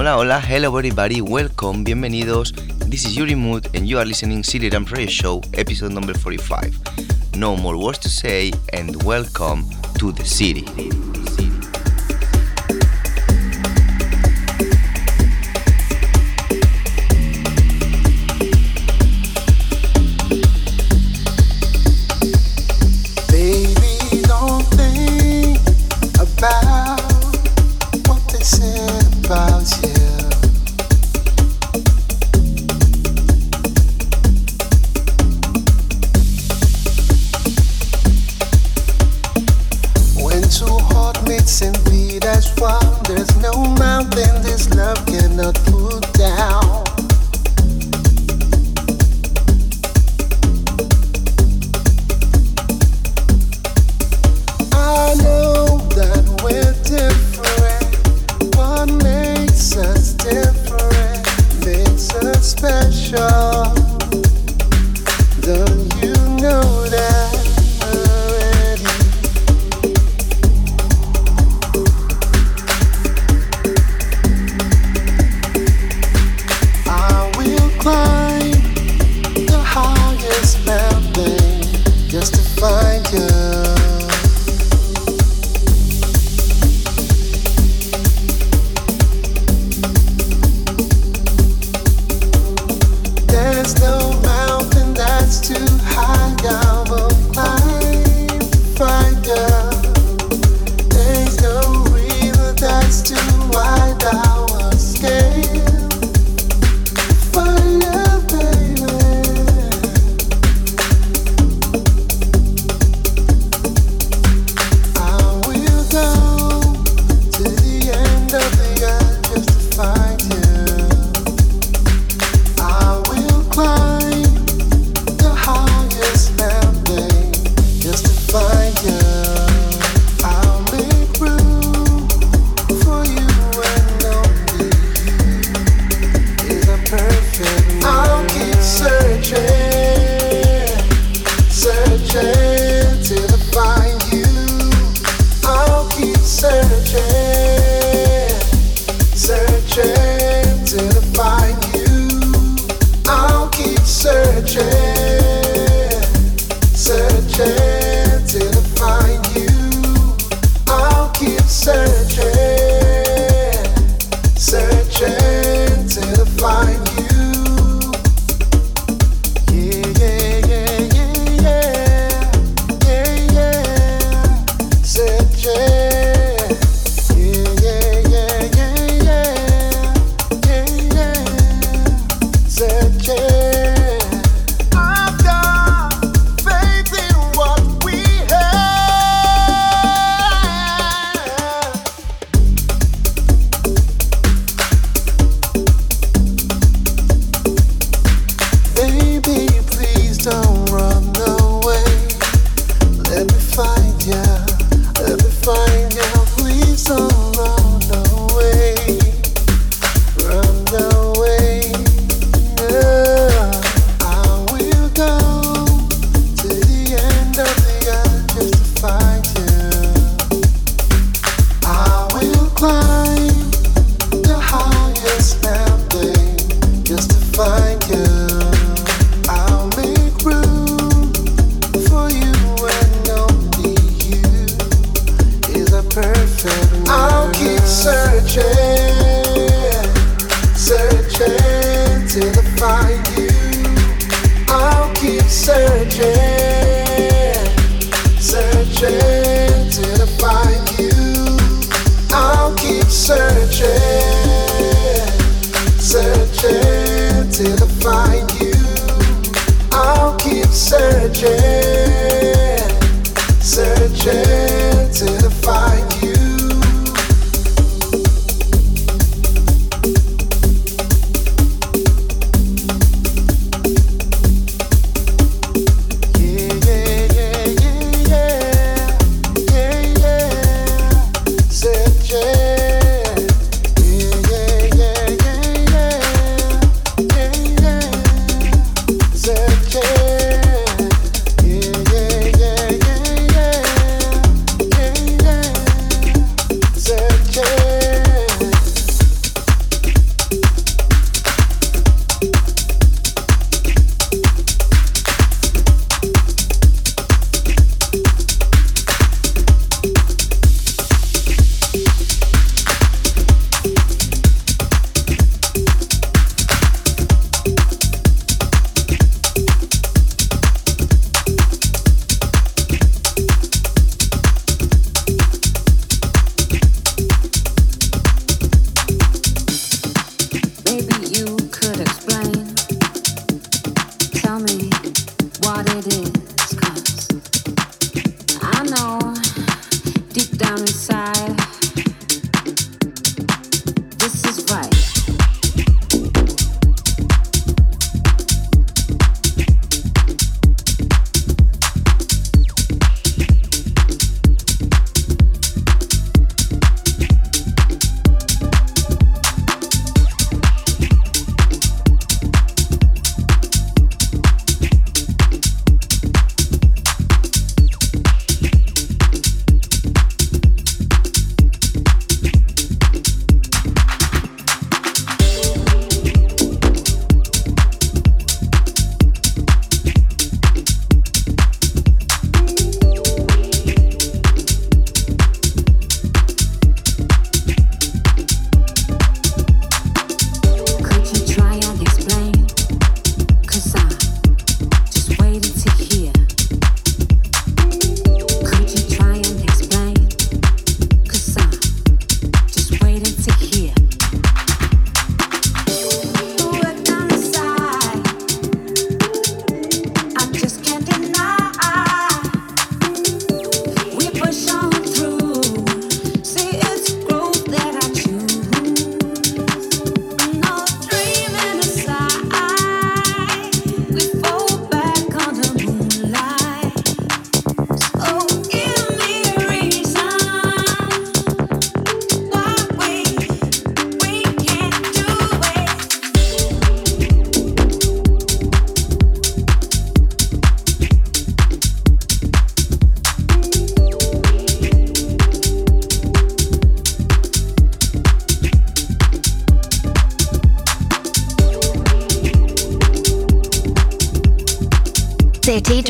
Hola, hola, hello everybody, welcome, bienvenidos. This is Uri Mood and you are listening City Drum Radio Show, episode number 45. No more words to say and welcome to the city.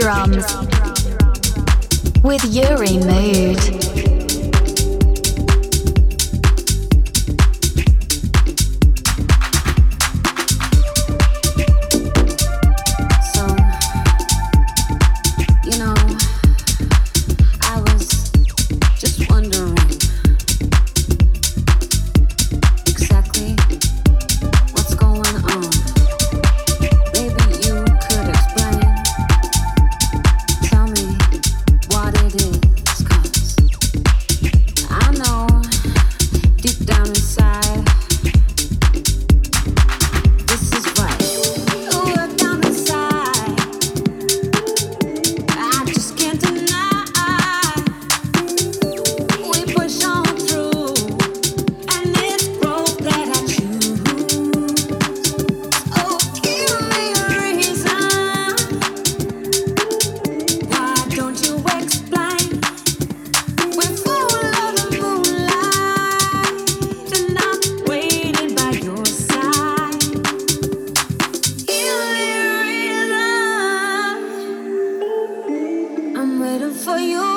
drums with Uri Mood. for you.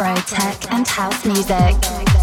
Afro tech and house music.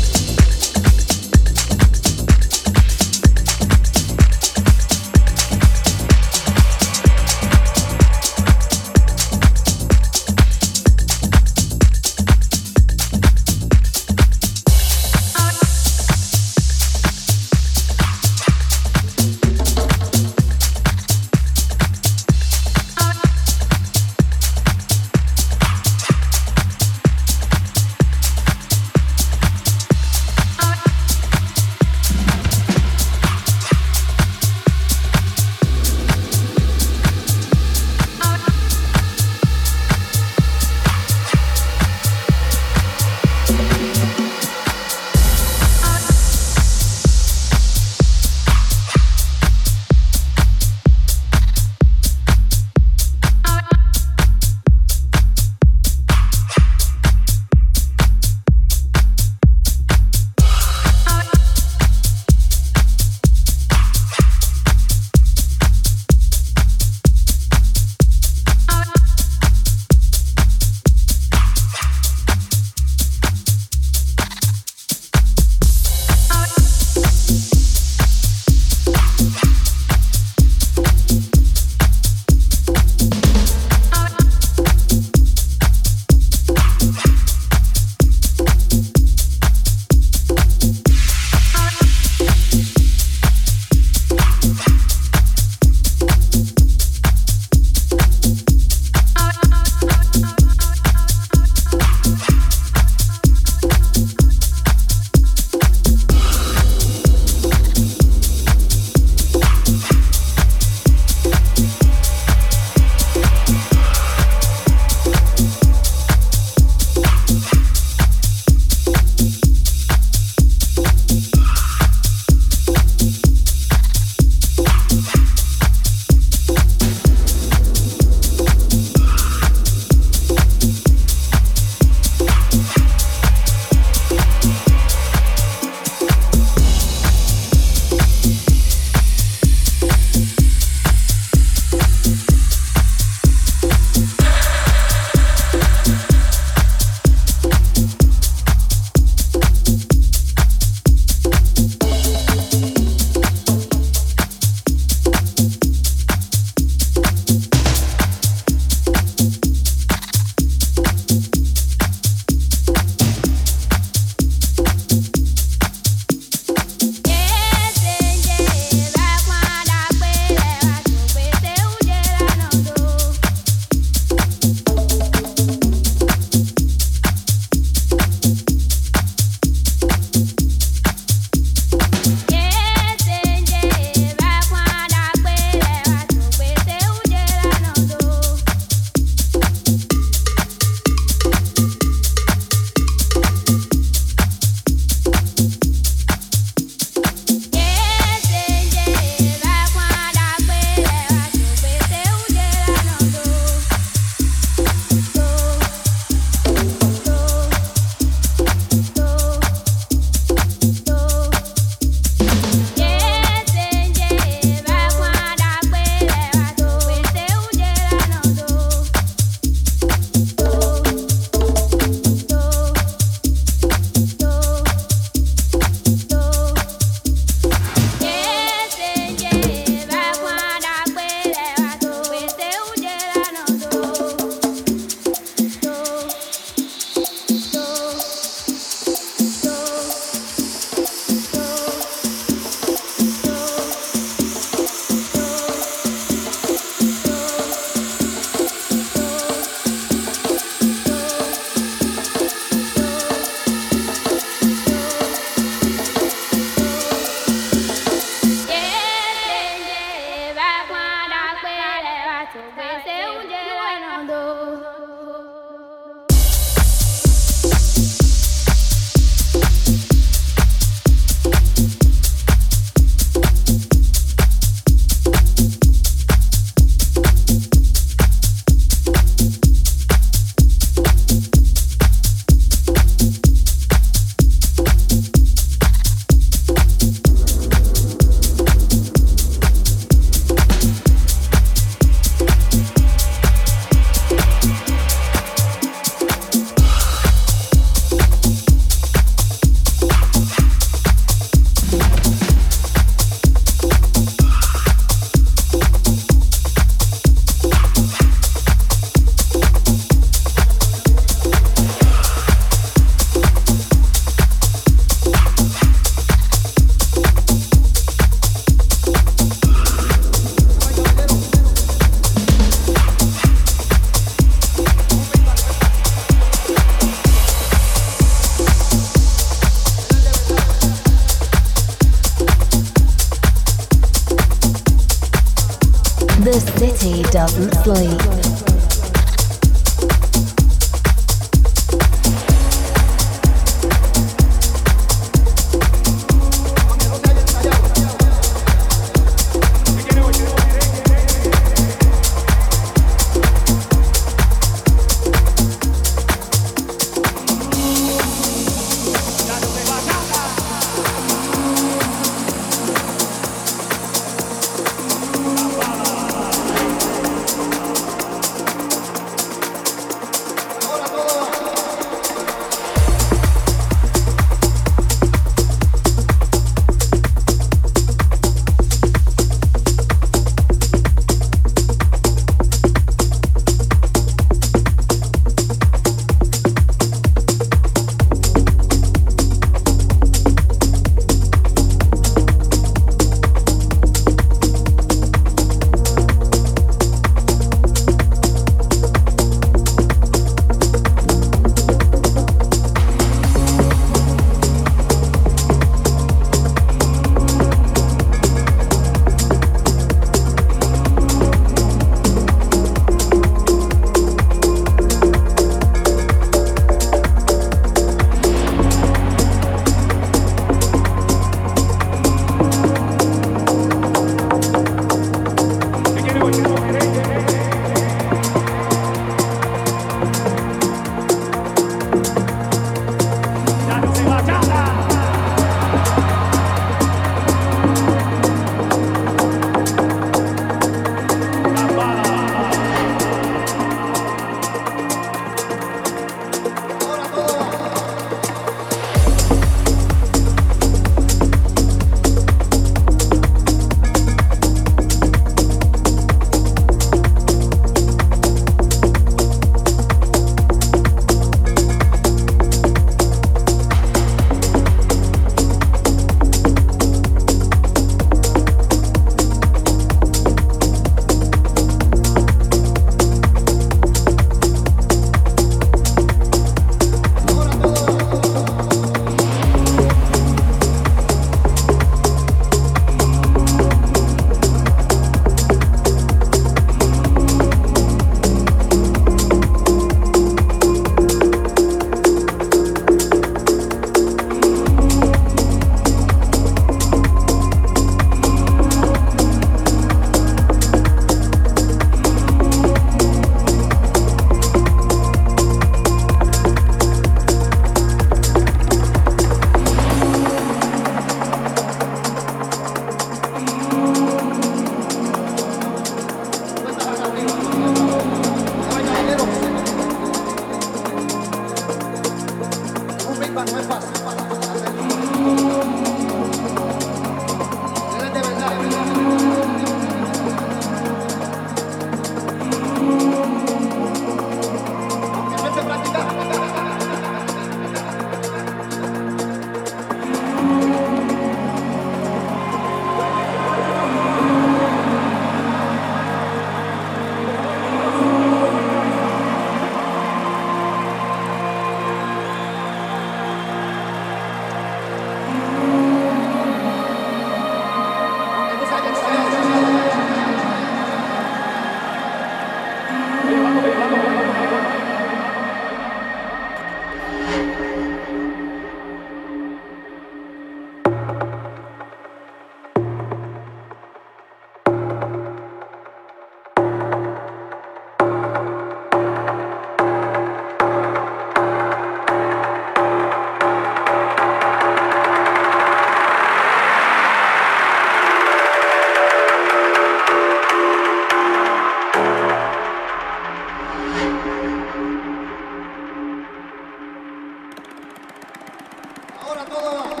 por a todos.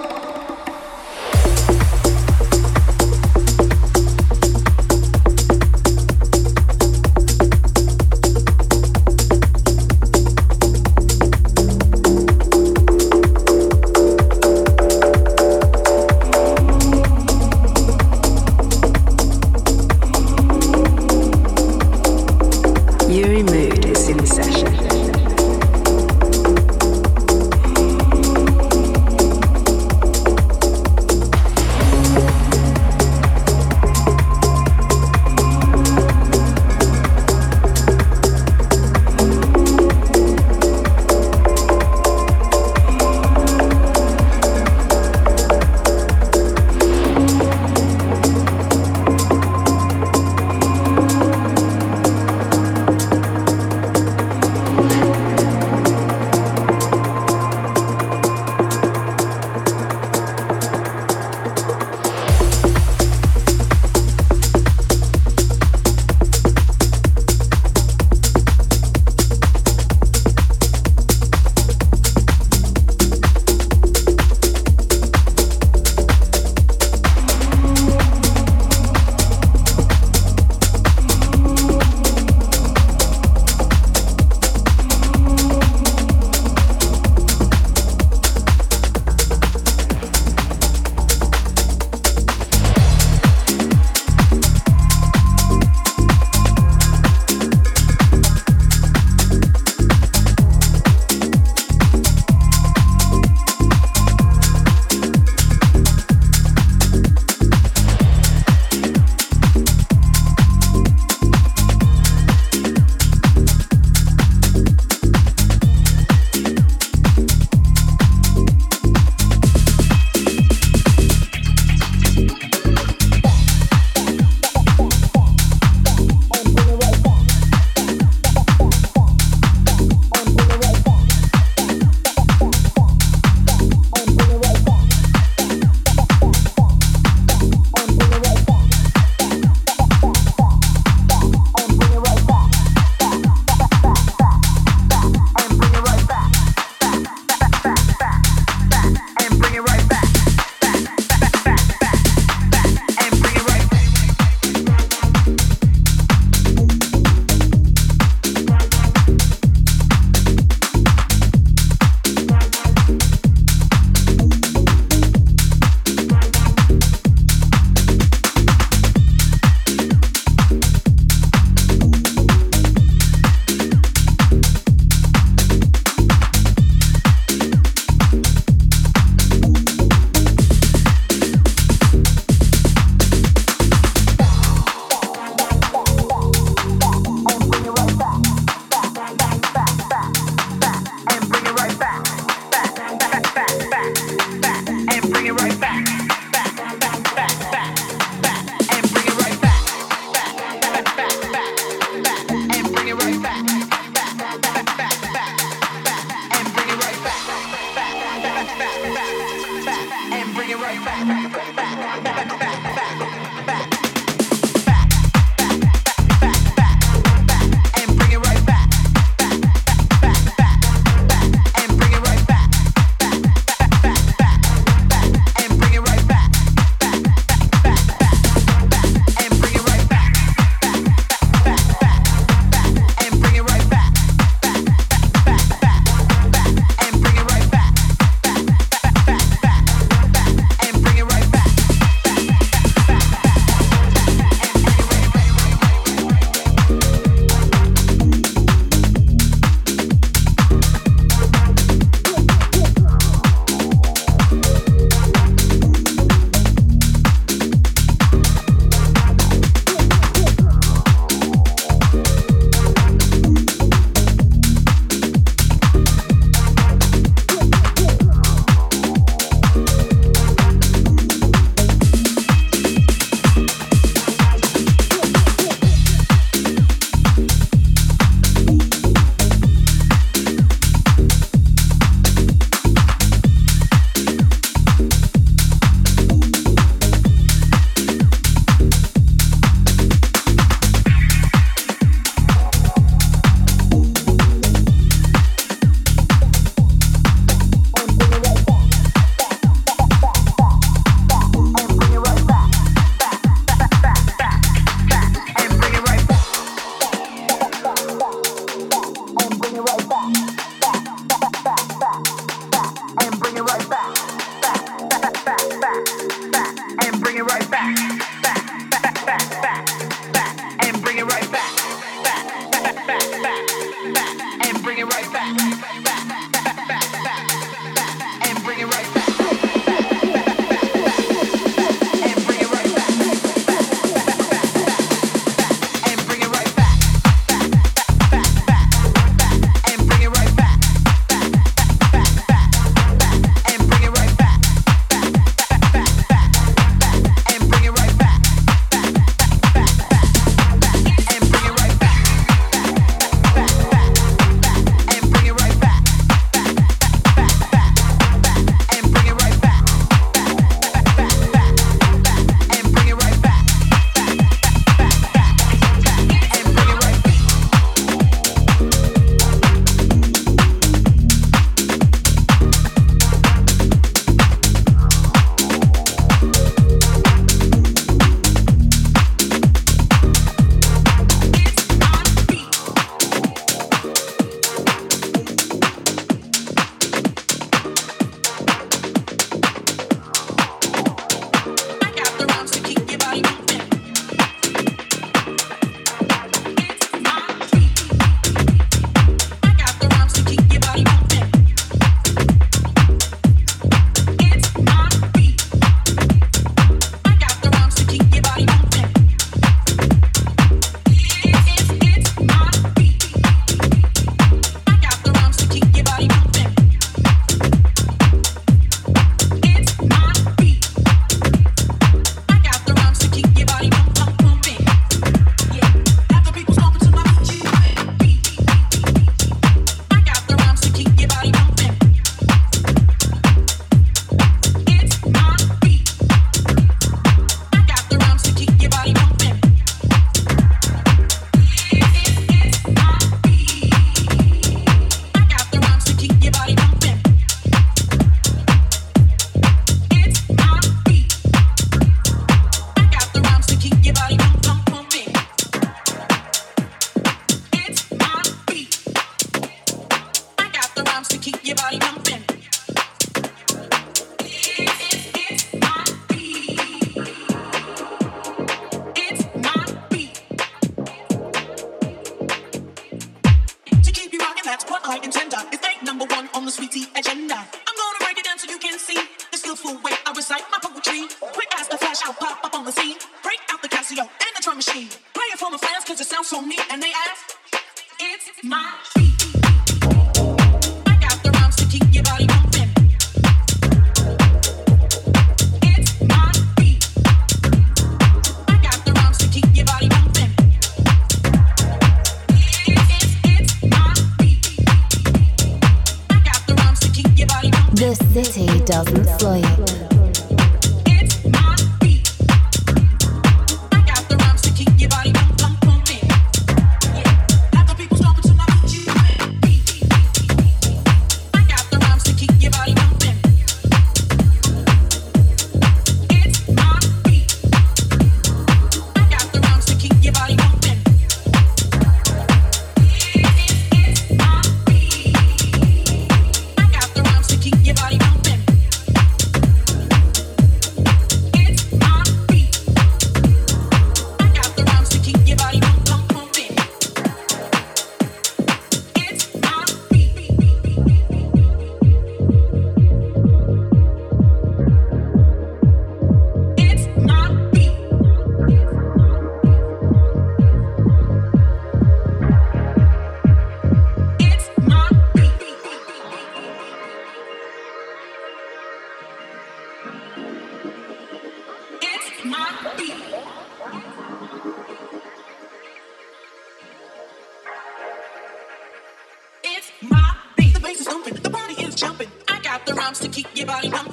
to keep your body pumping.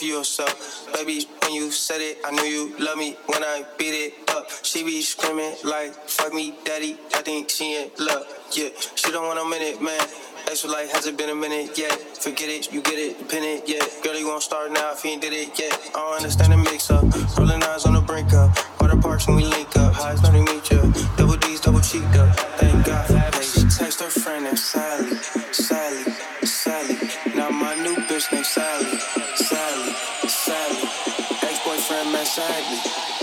for yourself. Baby, when you said it, I knew you love me when I beat it up. She be screaming like, fuck me, daddy. I think she ain't love. Yeah, she don't want a minute, man. Extra life hasn't been a minute yet. Forget it, you get it, pin it, yeah. Girl, you won't start now if you ain't did it yet. I don't understand the mix up. Rolling eyes on the brink up. Water parks when we link up. Highs, not meet ya. Double D's, double cheeked up. Thank God for text her friend named Sally, Sally, Sally. Now my new bitch named Sally. beside me.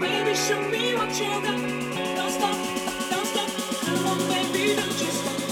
Baby, show me what you got. Don't stop, don't stop. Come on, baby, don't you stop.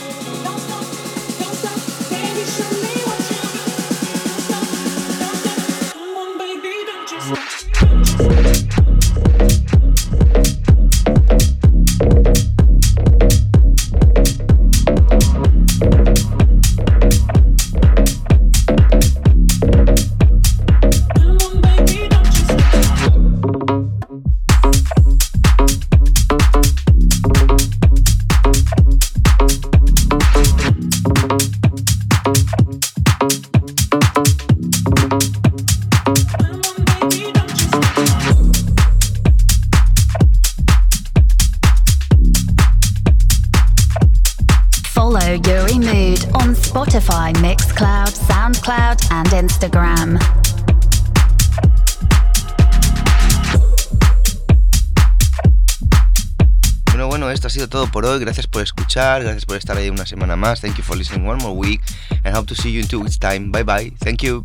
Por hoy. Gracias por escuchar, gracias por estar ahí una semana más. Thank you for listening one more week and hope to see you in two weeks time. Bye bye. Thank you.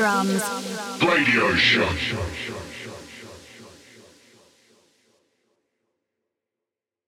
Drums Radio Show.